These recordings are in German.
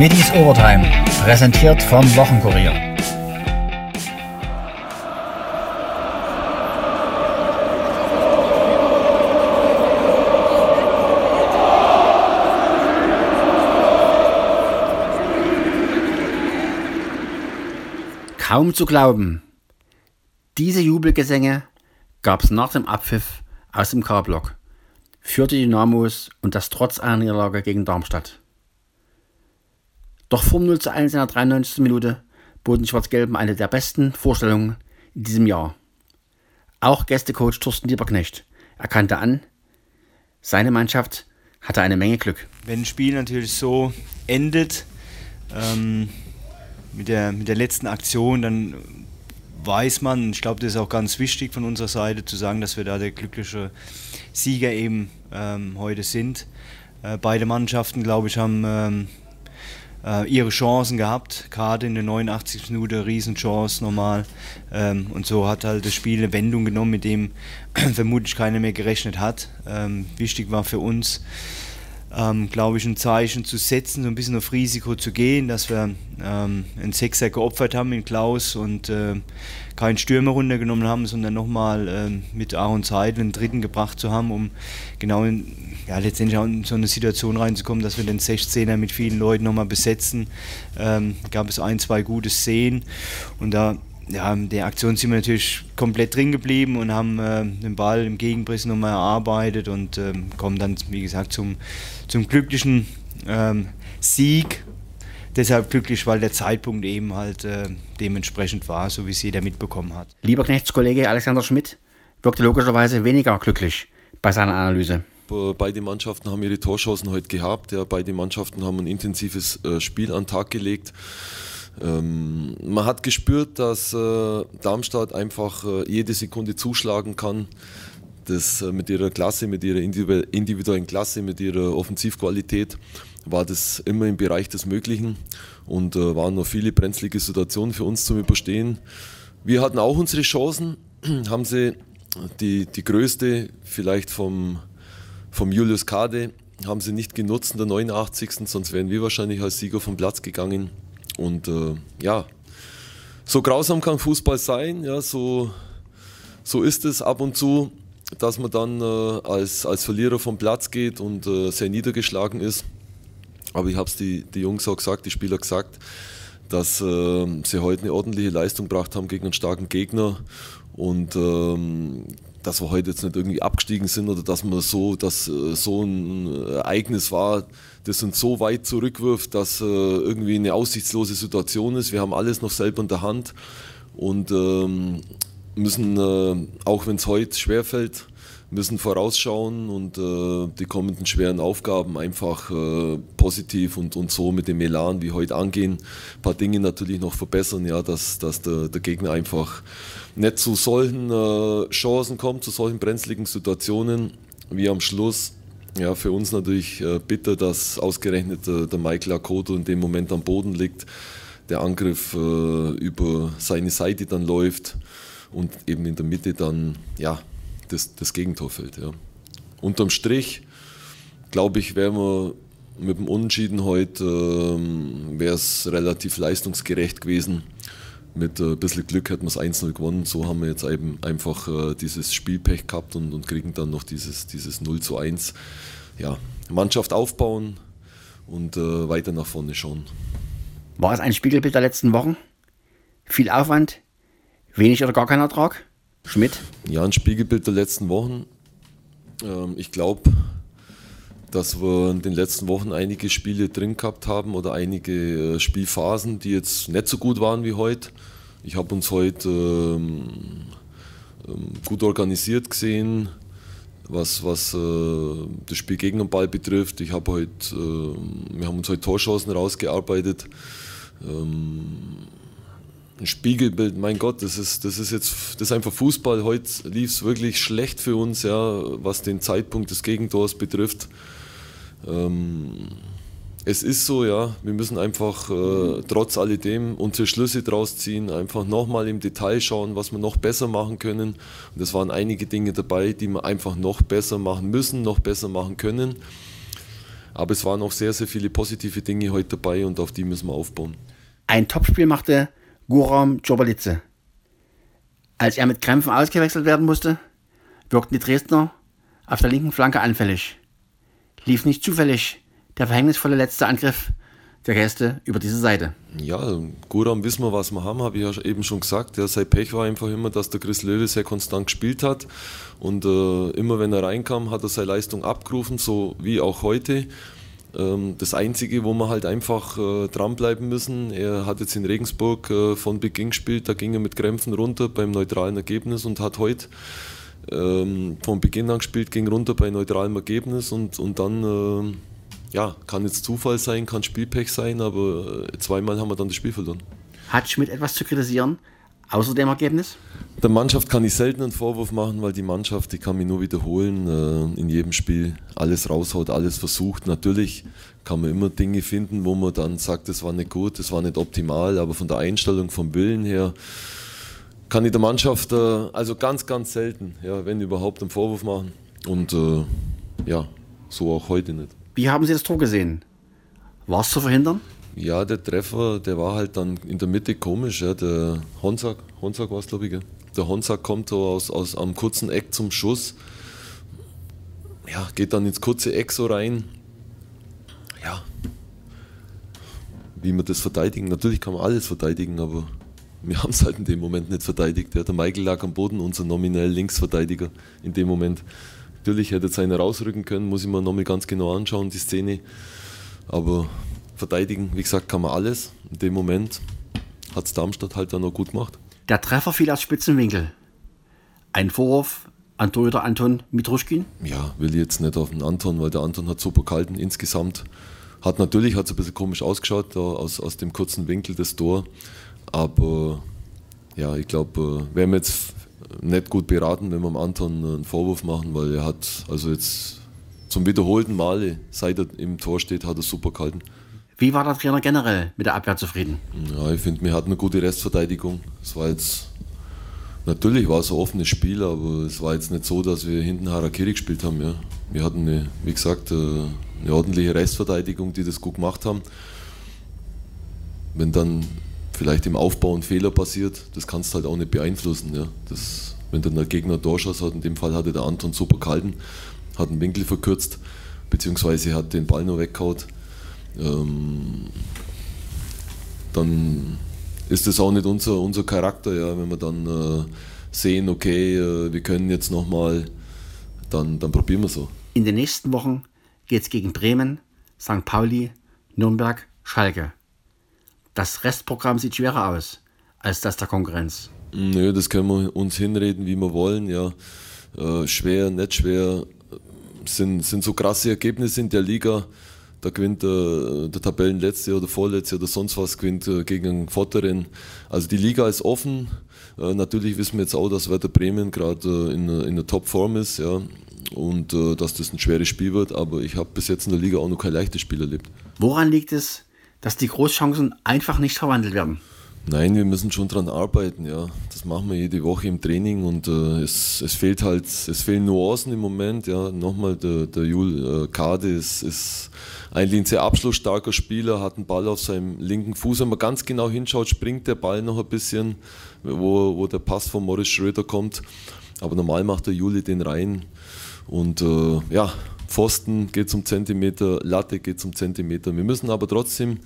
Middies Overtime, präsentiert vom Wochenkurier. Kaum zu glauben. Diese Jubelgesänge gab es nach dem Abpfiff aus dem K-Block für die Dynamos und das trotz einer Niederlage gegen Darmstadt. Doch vor 0 zu 1 in der 93. Minute boten Schwarz-Gelben eine der besten Vorstellungen in diesem Jahr. Auch Gästecoach Thorsten Lieberknecht erkannte an, seine Mannschaft hatte eine Menge Glück. Wenn ein Spiel natürlich so endet, ähm, mit der, mit der letzten Aktion, dann weiß man, ich glaube, das ist auch ganz wichtig von unserer Seite zu sagen, dass wir da der glückliche Sieger eben ähm, heute sind. Äh, beide Mannschaften, glaube ich, haben ähm, äh, ihre Chancen gehabt, gerade in der 89. Minute Riesenchance normal. Ähm, und so hat halt das Spiel eine Wendung genommen, mit dem vermutlich keiner mehr gerechnet hat. Ähm, wichtig war für uns, ähm, glaube ich, ein Zeichen zu setzen, so ein bisschen auf Risiko zu gehen, dass wir ähm, einen Sechser geopfert haben in Klaus und äh, keinen Stürmer runtergenommen haben, sondern nochmal äh, mit Aaron Zeit einen dritten gebracht zu haben, um genau in, ja, letztendlich auch in so eine Situation reinzukommen, dass wir den 16er mit vielen Leuten nochmal besetzen. Ähm, gab es ein, zwei gute Szenen und da ja, in der Aktion sind wir natürlich komplett drin geblieben und haben äh, den Ball im Gegenpress nochmal erarbeitet und äh, kommen dann, wie gesagt, zum, zum glücklichen ähm, Sieg. Deshalb glücklich, weil der Zeitpunkt eben halt äh, dementsprechend war, so wie es jeder mitbekommen hat. Lieber Knechtskollege Alexander Schmidt wirkte logischerweise weniger glücklich bei seiner Analyse. Beide Mannschaften haben ihre Torchancen heute gehabt. Ja, beide Mannschaften haben ein intensives äh, Spiel an den Tag gelegt. Ähm, man hat gespürt, dass äh, Darmstadt einfach äh, jede Sekunde zuschlagen kann. Das äh, mit ihrer Klasse, mit ihrer individuellen Klasse, mit ihrer Offensivqualität war das immer im Bereich des Möglichen und äh, waren noch viele brenzlige Situationen für uns zum Überstehen. Wir hatten auch unsere Chancen, haben sie die, die größte vielleicht vom, vom Julius Kade, haben sie nicht genutzt in der 89. Sonst wären wir wahrscheinlich als Sieger vom Platz gegangen. Und äh, ja, so grausam kann Fußball sein, ja, so, so ist es ab und zu, dass man dann äh, als, als Verlierer vom Platz geht und äh, sehr niedergeschlagen ist. Aber ich habe es die, die Jungs auch gesagt, die Spieler gesagt, dass äh, sie heute eine ordentliche Leistung gebracht haben gegen einen starken Gegner und ähm, dass wir heute jetzt nicht irgendwie abgestiegen sind oder dass man so, dass äh, so ein Ereignis war, das uns so weit zurückwirft, dass äh, irgendwie eine aussichtslose Situation ist. Wir haben alles noch selber in der Hand und ähm, müssen, äh, auch wenn es heute schwerfällt, müssen vorausschauen und äh, die kommenden schweren Aufgaben einfach äh, positiv und, und so mit dem Elan wie heute angehen. Ein paar Dinge natürlich noch verbessern, ja, dass, dass der, der Gegner einfach nicht zu solchen äh, Chancen kommt, zu solchen brenzligen Situationen wie am Schluss. Ja, für uns natürlich äh, bitter, dass ausgerechnet äh, der Michael Akoto in dem Moment am Boden liegt, der Angriff äh, über seine Seite dann läuft und eben in der Mitte dann ja, das, das Gegentor fällt. Ja. Unterm Strich, glaube ich, wären wir mit dem Unentschieden heute, ähm, wäre es relativ leistungsgerecht gewesen. Mit ein bisschen Glück hätten wir es 1-0 gewonnen. So haben wir jetzt eben einfach äh, dieses Spielpech gehabt und, und kriegen dann noch dieses, dieses 0 zu 1. Ja, Mannschaft aufbauen und äh, weiter nach vorne schauen. War es ein Spiegelbild der letzten Wochen? Viel Aufwand, wenig oder gar kein Ertrag? Schmidt? Ja, ein Spiegelbild der letzten Wochen. Ähm, ich glaube, dass wir in den letzten Wochen einige Spiele drin gehabt haben oder einige äh, Spielphasen, die jetzt nicht so gut waren wie heute. Ich habe uns heute ähm, ähm, gut organisiert gesehen, was, was äh, das Spiel gegen den Ball betrifft. Ich habe heute, wir haben uns heute Torchancen rausgearbeitet. Ein Spiegelbild, mein Gott, das ist, das ist jetzt das ist einfach Fußball. Heute lief es wirklich schlecht für uns, ja, was den Zeitpunkt des Gegentors betrifft. Ähm, es ist so, ja, wir müssen einfach äh, trotz alledem unsere Schlüsse draus ziehen, einfach nochmal im Detail schauen, was wir noch besser machen können. Und es waren einige Dinge dabei, die wir einfach noch besser machen müssen, noch besser machen können. Aber es waren auch sehr, sehr viele positive Dinge heute dabei und auf die müssen wir aufbauen. Ein Topspiel machte Guram Djobalice. Als er mit Krämpfen ausgewechselt werden musste, wirkten die Dresdner auf der linken Flanke anfällig. Lief nicht zufällig der verhängnisvolle letzte Angriff der Gäste über diese Seite. Ja, Guram wissen wir, was wir haben, habe ich ja eben schon gesagt. Ja, sein Pech war einfach immer, dass der Chris Löwe sehr konstant gespielt hat. Und äh, immer wenn er reinkam, hat er seine Leistung abgerufen, so wie auch heute. Ähm, das Einzige, wo wir halt einfach äh, dranbleiben müssen, er hat jetzt in Regensburg äh, von Beginn gespielt, da ging er mit Krämpfen runter beim neutralen Ergebnis und hat heute ähm, von Beginn an gespielt, ging runter bei neutralem Ergebnis und, und dann, äh, ja, kann jetzt Zufall sein, kann Spielpech sein, aber zweimal haben wir dann das Spiel verloren. Hat Schmidt etwas zu kritisieren, außer dem Ergebnis? Der Mannschaft kann ich selten einen Vorwurf machen, weil die Mannschaft, die kann mich nur wiederholen, äh, in jedem Spiel alles raushaut, alles versucht. Natürlich kann man immer Dinge finden, wo man dann sagt, das war nicht gut, das war nicht optimal, aber von der Einstellung, vom Willen her, kann ich der Mannschaft äh, also ganz, ganz selten, ja, wenn überhaupt, einen Vorwurf machen. Und äh, ja, so auch heute nicht. Wie haben Sie das Tor gesehen? War es zu verhindern? Ja, der Treffer, der war halt dann in der Mitte komisch. Ja. Der Honsack, Honsack war es, glaube ich. Gell? Der Honsack kommt so aus, aus am kurzen Eck zum Schuss. Ja, geht dann ins kurze Eck so rein. Ja. Wie man das verteidigen? Natürlich kann man alles verteidigen, aber wir haben es halt in dem Moment nicht verteidigt. Ja, der Michael lag am Boden, unser nominell Linksverteidiger in dem Moment. Natürlich hätte jetzt einer rausrücken können, muss ich mir nochmal ganz genau anschauen, die Szene. Aber verteidigen, wie gesagt, kann man alles. In dem Moment hat es Darmstadt halt dann noch gut gemacht. Der Treffer fiel aus Spitzenwinkel. Ein Vorwurf an Torhüter Anton Mitruschkin? Ja, will jetzt nicht auf den Anton, weil der Anton hat super gehalten insgesamt. Hat natürlich hat's ein bisschen komisch ausgeschaut, da aus, aus dem kurzen Winkel das Tor. Aber ja, ich glaube, äh, wären wir jetzt nicht gut beraten, wenn wir dem Anton einen Vorwurf machen, weil er hat also jetzt zum wiederholten Male, seit er im Tor steht, hat er super gehalten. Wie war der Trainer generell mit der Abwehr zufrieden? Ja, ich finde, wir hatten eine gute Restverteidigung. Es war jetzt, natürlich war es ein offenes Spiel, aber es war jetzt nicht so, dass wir hinten Harakiri gespielt haben. Ja. Wir hatten, eine, wie gesagt, äh, eine ordentliche Restverteidigung, die das gut gemacht haben. Wenn dann vielleicht im Aufbau ein Fehler passiert, das kannst du halt auch nicht beeinflussen. Ja. Das, wenn dann der Gegner Torschuss hat, in dem Fall hatte der Anton super gehalten, hat einen Winkel verkürzt, beziehungsweise hat den Ball nur weggehaut, ähm, dann ist das auch nicht unser, unser Charakter, ja, wenn wir dann äh, sehen, okay, äh, wir können jetzt nochmal, dann, dann probieren wir so. In den nächsten Wochen geht es gegen Bremen, St. Pauli, Nürnberg, Schalke. Das Restprogramm sieht schwerer aus als das der Konkurrenz. Nö, das können wir uns hinreden, wie wir wollen. Ja. Äh, schwer, nicht schwer, sind, sind so krasse Ergebnisse in der Liga. Da gewinnt äh, der Tabellenletzte oder Vorletzte oder sonst was gewinnt äh, gegen einen Vorderen. Also die Liga ist offen. Äh, natürlich wissen wir jetzt auch, dass Werder Bremen gerade äh, in, in der Topform ist. Ja. Und äh, dass das ein schweres Spiel wird. Aber ich habe bis jetzt in der Liga auch noch kein leichtes Spiel erlebt. Woran liegt es, dass die Großchancen einfach nicht verwandelt werden? Nein, wir müssen schon dran arbeiten, ja. Das machen wir jede Woche im Training und äh, es, es fehlt halt, es fehlen Nuancen im Moment, ja. Nochmal, der, der Jul äh, Kade ist, ist eigentlich ein sehr abschlussstarker Spieler, hat einen Ball auf seinem linken Fuß. Wenn man ganz genau hinschaut, springt der Ball noch ein bisschen, wo, wo der Pass von Morris Schröder kommt. Aber normal macht der Juli den rein. Und äh, ja, Pfosten geht zum Zentimeter, Latte geht zum Zentimeter. Wir müssen aber trotzdem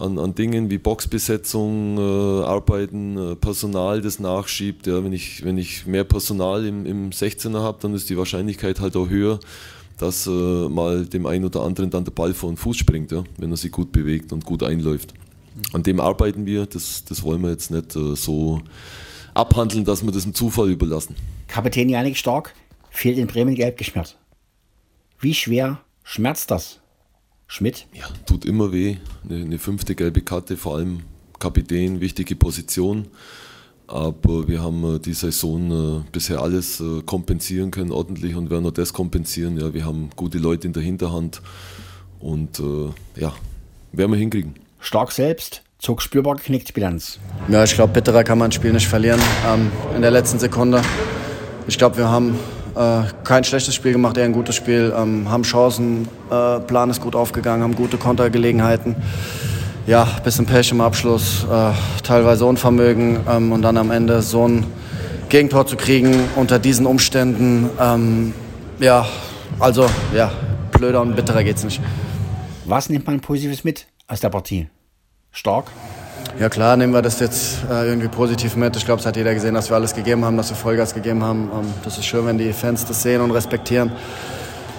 an, an Dingen wie Boxbesetzung äh, arbeiten, äh, Personal, das nachschiebt. Ja, wenn, ich, wenn ich mehr Personal im, im 16er habe, dann ist die Wahrscheinlichkeit halt auch höher, dass äh, mal dem einen oder anderen dann der Ball vor den Fuß springt, ja, wenn er sich gut bewegt und gut einläuft. An dem arbeiten wir, das, das wollen wir jetzt nicht äh, so abhandeln, dass wir das dem Zufall überlassen. Kapitän Janik Stark fehlt in Bremen gelb geschmiert. Wie schwer schmerzt das? Schmidt? Ja, tut immer weh. Eine, eine fünfte gelbe Karte, vor allem Kapitän, wichtige Position. Aber wir haben äh, die Saison äh, bisher alles äh, kompensieren können, ordentlich, und werden auch das kompensieren. Ja, wir haben gute Leute in der Hinterhand und äh, ja, werden wir hinkriegen. Stark selbst zog spürbar geknickt Bilanz. Ja, ich glaube, bitterer kann man ein Spiel nicht verlieren ähm, in der letzten Sekunde. Ich glaube, wir haben kein schlechtes Spiel gemacht, eher ein gutes Spiel. Ähm, haben Chancen, äh, Plan ist gut aufgegangen, haben gute Kontergelegenheiten. Ja, bisschen Pech im Abschluss, äh, teilweise Unvermögen ähm, und dann am Ende so ein Gegentor zu kriegen unter diesen Umständen. Ähm, ja, also ja, blöder und bitterer geht's nicht. Was nimmt man Positives mit aus der Partie? Stark? Ja klar, nehmen wir das jetzt äh, irgendwie positiv mit. Ich glaube, es hat jeder gesehen, dass wir alles gegeben haben, dass wir Vollgas gegeben haben. Ähm, das ist schön, wenn die Fans das sehen und respektieren.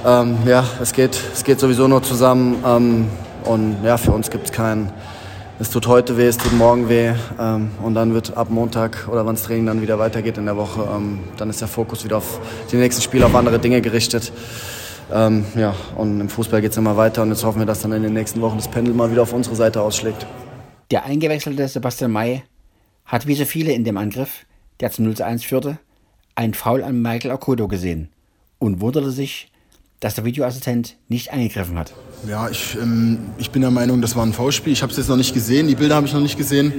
Ähm, ja, es geht, es geht sowieso nur zusammen. Ähm, und ja, für uns gibt es keinen, es tut heute weh, es tut morgen weh. Ähm, und dann wird ab Montag oder wann das Training dann wieder weitergeht in der Woche, ähm, dann ist der Fokus wieder auf die nächsten Spiele, auf andere Dinge gerichtet. Ähm, ja, und im Fußball geht es immer weiter und jetzt hoffen wir, dass dann in den nächsten Wochen das Pendel mal wieder auf unsere Seite ausschlägt. Der eingewechselte Sebastian May hat wie so viele in dem Angriff, der zum 0 zu 1 führte, einen Foul an Michael Akodo gesehen und wunderte sich, dass der Videoassistent nicht eingegriffen hat. Ja, ich, ähm, ich bin der Meinung, das war ein Foulspiel. Ich habe es jetzt noch nicht gesehen, die Bilder habe ich noch nicht gesehen.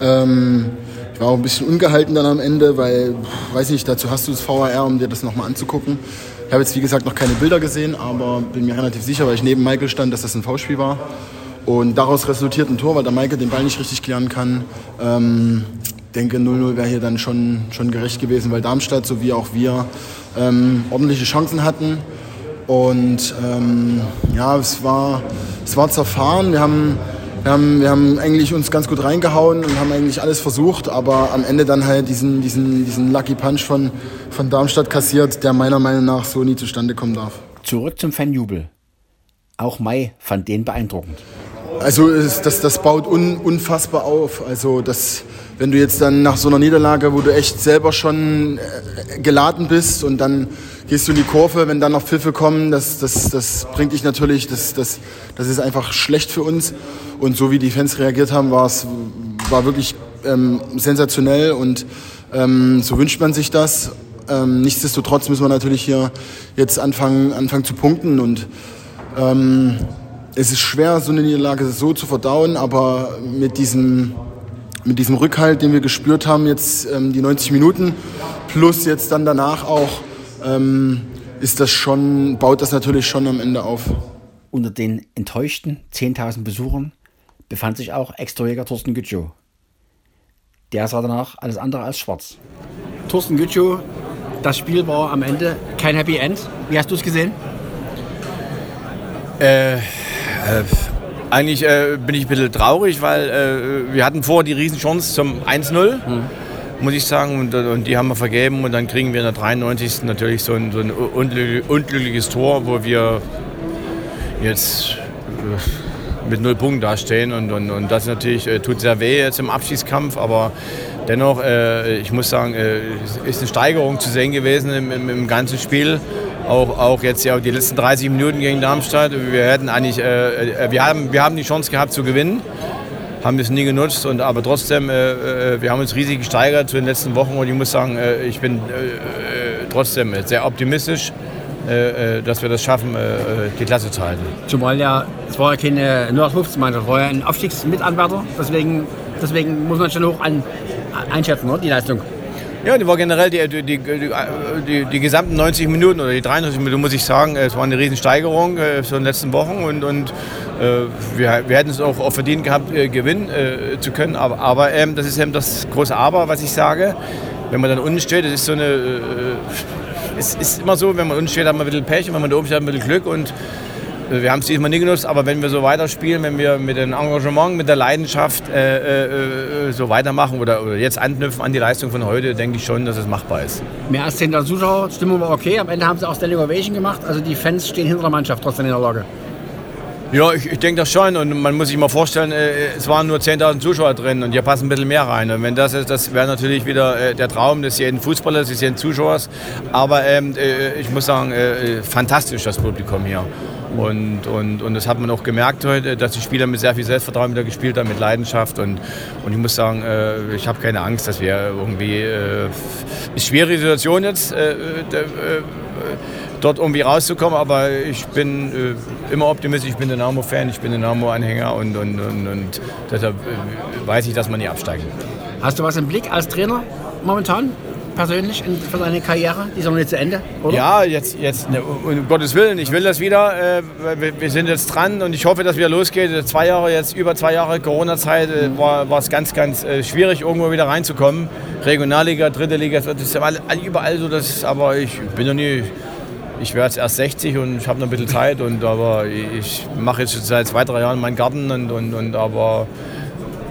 Ähm, ich war auch ein bisschen ungehalten dann am Ende, weil, weiß nicht, dazu hast du das VAR, um dir das nochmal anzugucken. Ich habe jetzt, wie gesagt, noch keine Bilder gesehen, aber bin mir relativ sicher, weil ich neben Michael stand, dass das ein Foulspiel war. Und daraus resultiert ein Tor, weil der Maike den Ball nicht richtig klären kann. Ähm, denke, 0-0 wäre hier dann schon, schon gerecht gewesen, weil Darmstadt sowie auch wir ähm, ordentliche Chancen hatten. Und ähm, ja, es war, es war zerfahren. Wir haben, wir, haben, wir haben eigentlich uns ganz gut reingehauen und haben eigentlich alles versucht, aber am Ende dann halt diesen, diesen, diesen Lucky Punch von, von Darmstadt kassiert, der meiner Meinung nach so nie zustande kommen darf. Zurück zum Fanjubel. Auch Mai fand den beeindruckend. Also das, das baut un, unfassbar auf. Also das, wenn du jetzt dann nach so einer Niederlage, wo du echt selber schon äh, geladen bist und dann gehst du in die Kurve, wenn dann noch Pfiffe kommen, das, das, das bringt dich natürlich, das, das, das ist einfach schlecht für uns. Und so wie die Fans reagiert haben, war es war wirklich ähm, sensationell und ähm, so wünscht man sich das. Ähm, nichtsdestotrotz müssen wir natürlich hier jetzt anfangen, anfangen zu punkten und ähm, es ist schwer, so eine Niederlage so zu verdauen, aber mit diesem, mit diesem Rückhalt, den wir gespürt haben, jetzt ähm, die 90 Minuten, plus jetzt dann danach auch, ähm, ist das schon, baut das natürlich schon am Ende auf. Unter den enttäuschten 10.000 Besuchern befand sich auch Ex-Torjäger Thorsten Gütschow. Der sah danach alles andere als schwarz. Thorsten Gütschow, das Spiel war am Ende kein Happy End. Wie hast du es gesehen? Äh, äh, eigentlich äh, bin ich ein bisschen traurig, weil äh, wir hatten vorher die Riesenchance zum 1-0, mhm. muss ich sagen, und, und, die haben wir vergeben und dann kriegen wir in der 93. natürlich so ein, so ein unglückliches Tor, wo wir jetzt äh, mit null Punkten dastehen und, und, und das natürlich äh, tut sehr weh jetzt im Abschießkampf, aber dennoch, ich muss sagen, ist eine Steigerung zu sehen gewesen im, im, im ganzen Spiel auch, auch jetzt ja die letzten 30 Minuten gegen Darmstadt. Wir hätten eigentlich, äh, äh, wir, haben, wir haben die Chance gehabt zu gewinnen, haben das nie genutzt, und, aber trotzdem, äh, äh wir haben uns riesig gesteigert zu den letzten Wochen und ich muss sagen, äh, ich bin äh, trotzdem sehr optimistisch. dass wir das schaffen, die Klasse zu halten. Zumal ja, es war ja keine 0815-Mannschaft, es war ja ein Aufstiegsmitanwärter, deswegen, deswegen muss man schon hoch an, einschätzen, die Leistung. Ja, die war generell die, die, die, die, gesamten 90 Minuten oder die 93 Minuten, muss ich sagen, es war eine Riesensteigerung äh, in den letzten Wochen und, und äh, wir, wir hätten es auch, auch verdient gehabt, äh, gewinnen äh, zu können. Aber, aber ähm, das ist eben das große Aber, was ich sage. Wenn man dann unten steht, das ist so eine. Äh, es ist immer so, wenn man unten steht, hat man ein bisschen Pech und wenn man da oben steht, hat man ein bisschen Glück. Und wir haben es diesmal nie genutzt, aber wenn wir so weiterspielen, wenn wir mit dem Engagement, mit der Leidenschaft äh, äh, äh so weitermachen oder, oder, jetzt anknüpfen an die Leistung von heute, denke ich schon, dass es machbar ist. Mehr als 10.000 Zuschauer, Stimmung war okay. Am Ende haben sie auch Standing Ovation gemacht. Also die Fans stehen hinter der Mannschaft trotzdem in der Lage. Ja, ich, ich denke das schon. Und man muss sich mal vorstellen, äh, es waren nur 10.000 Zuschauer drin und hier passen ein bisschen mehr rein. Und wenn das ist, das wäre natürlich wieder äh, der Traum des jeden Fußballers, des jeden Zuschauers. Aber ähm, äh, ich muss sagen, äh, fantastisch das Publikum hier. Und, und, und das hat man auch gemerkt heute, dass die Spieler mit sehr viel Selbstvertrauen wieder gespielt haben, mit Leidenschaft. Und, und ich muss sagen, äh, ich habe keine Angst, dass wir irgendwie. Äh, ist schwierige Situation jetzt, äh, äh, äh, dort irgendwie rauszukommen, aber ich bin äh, immer optimistisch. Ich bin Dynamo-Fan, ich bin Dynamo-Anhänger und, und, und, und deshalb weiß ich, dass man nie absteigen. Hast du was im Blick als Trainer momentan? Persönlich für deine Karriere? Die ist noch nicht zu Ende, oder? Ja, jetzt, jetzt ne, um Gottes Willen, ich will das wieder. Äh, wir, wir, sind jetzt dran und ich hoffe, dass wieder losgeht. Zwei Jahre, jetzt über zwei Jahre Corona-Zeit äh, war, war es ganz, ganz äh, schwierig, irgendwo wieder reinzukommen. Regionalliga, dritte Liga, das ist überall so. Das, aber ich bin noch nie ich werde jetzt erst 60 und ich habe noch ein bisschen Zeit. Und, aber ich mache jetzt seit zwei, drei Jahren meinen Garten. Und, und, und aber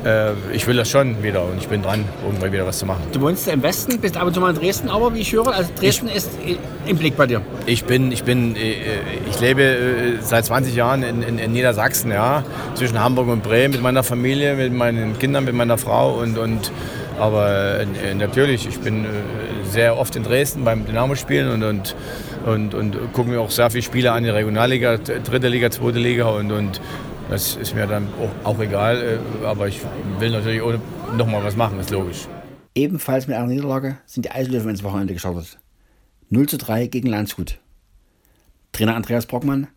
äh, ich will das schon wieder und ich bin dran, irgendwann wieder was zu machen. Du wohnst im Westen, bist ab und zu mal in Dresden, aber wie ich höre, also Dresden ich, ist im Blick bei dir. Ich bin, ich bin, äh, ich lebe äh, seit 20 Jahren in, in, in, Niedersachsen, ja, zwischen Hamburg und Bremen mit meiner Familie, mit meinen Kindern, mit meiner Frau und, und aber natürlich, ich bin sehr oft in Dresden beim Dynamo-Spielen und, und und, und gucke mir auch sehr viele Spiele an, die Regionalliga, dritte Liga, zweite Liga und, und das ist mir dann auch, auch egal, äh, aber ich will natürlich noch mal was machen, ist logisch. Ebenfalls mit einer Niederlage sind die Eislöwen ins Wochenende gestartet. 0 zu 3 gegen Landshut. Trainer Andreas Brockmann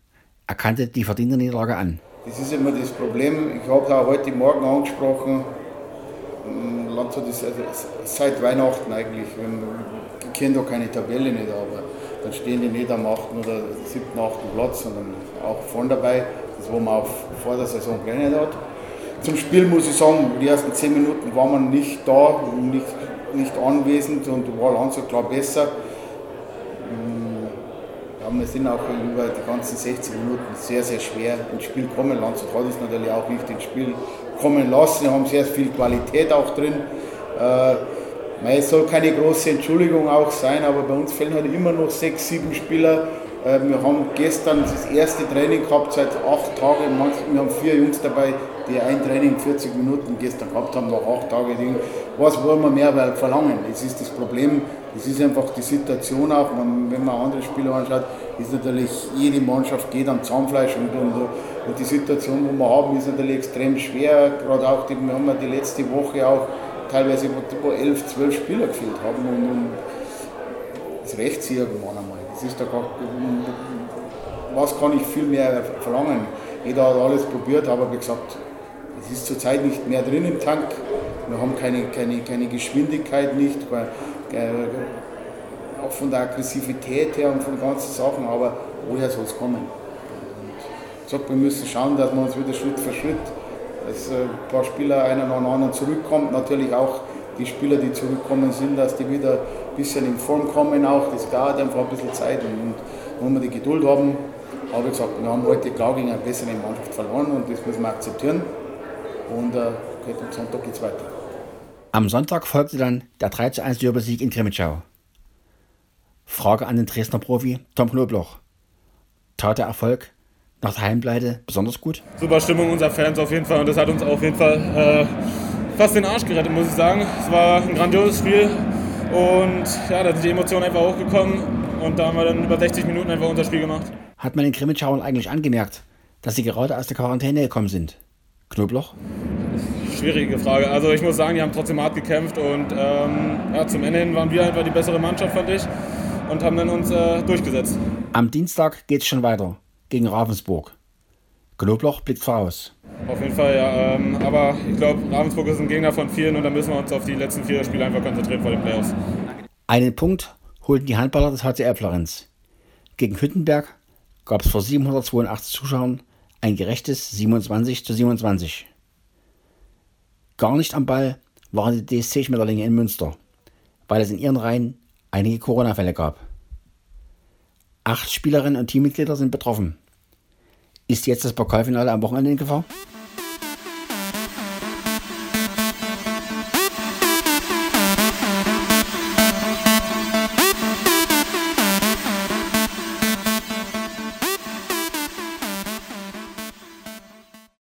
erkannte die verdiente Niederlage an. Das ist immer das Problem. Ich habe es auch heute Morgen angesprochen. Landshut ist seit Weihnachten eigentlich. Wir kennen da keine Tabelle nicht, aber dann stehen die nicht am 8. oder 7., 8. Platz, sondern auch vorne dabei, das wo man auch vor der Saison gelernt hat. Zum Spiel muss ich sagen, die ersten 10 Minuten war man nicht da, nicht, nicht anwesend und war Landshut klar besser. Mm, ja, wir sind auch über die ganzen 60 Minuten sehr, sehr schwer ins Spiel gekommen. Landshut hat es natürlich auch nicht ins Spiel kommen lassen. Wir haben sehr viel Qualität auch drin. Äh, es soll keine große Entschuldigung auch sein, aber bei uns fehlen halt immer noch sechs, sieben Spieler. Äh, wir haben gestern das erste Training gehabt seit acht Tagen. Wir haben vier Jungs dabei, die ein Training 40 Minuten gestern gehabt haben, nach acht Tagen. Was wollen wir mehr verlangen? Das ist das Problem. Das ist einfach die Situation auch. Wenn man andere Spieler anschaut, ist natürlich jede Mannschaft geht am Zahnfleisch und, und, und die Situation, die wir haben, ist natürlich extrem schwer. Gerade auch, die, wir haben ja die letzte Woche auch teilweise wo elf, zwölf Spieler gefehlt haben und, und das rächt sich irgendwann einmal. Das ist da gar, was kann ich viel mehr verlangen? Jeder hat alles probiert, aber wie gesagt, es ist zurzeit nicht mehr drin im Tank. Wir haben keine, keine, keine Geschwindigkeit nicht, weil, äh, auch von der Aggressivität her und von ganzen Sachen, aber woher soll es kommen? Und ich sage, wir müssen schauen, dass wir uns wieder Schritt für Schritt dass ein paar Spieler einer nach dem anderen zurückkommt. Natürlich auch die Spieler, die zurückkommen sind, dass die wieder ein bisschen in Form kommen auch. Das dauert einfach ein bisschen Zeit und, wenn wir die Geduld haben. Aber wie gesagt, wir haben heute klar gegen eine bessere Mannschaft verloren und das müssen wir akzeptieren. Und äh, am Sonntag geht es weiter. Am Sonntag folgte dann der 3 1 Jubelsieg in Krimitschau. Frage an den Dresdner Profi Tom Knobloch. Tat der Erfolg nach der Heimpleite besonders gut? Super Stimmung unserer Fans auf jeden Fall und das hat uns auf jeden Fall äh, fast den Arsch gerettet, muss ich sagen. Es war ein grandioses Spiel und ja, da sind die Emotionen einfach hochgekommen und da haben wir dann über 60 Minuten einfach unser Spiel gemacht. Hat man den Krimitschauern eigentlich angemerkt, dass sie gerade aus der Quarantäne gekommen sind? Knobloch? Schwierige Frage. Also ich muss sagen, die haben trotzdem hart gekämpft und ähm, ja, zum Ende hin waren wir einfach die bessere Mannschaft, fand ich, und haben dann uns äh, durchgesetzt. Am Dienstag geht es schon weiter gegen Ravensburg. Knobloch blickt voraus. Auf jeden Fall, ja. Ähm, aber ich glaube, Ravensburg ist ein Gegner von vielen und da müssen wir uns auf die letzten vier Spiele einfach konzentrieren vor den Playoffs. Einen Punkt holten die Handballer des HCR Florenz. Gegen Hüttenberg gab es vor 782 Zuschauern ein gerechtes 27 zu 27. Gar nicht am Ball waren die DSC-Schmetterlinge in Münster, weil es in ihren Reihen einige Corona-Fälle gab. Acht Spielerinnen und Teammitglieder sind betroffen. Ist jetzt das Pokalfinale am Wochenende in Gefahr?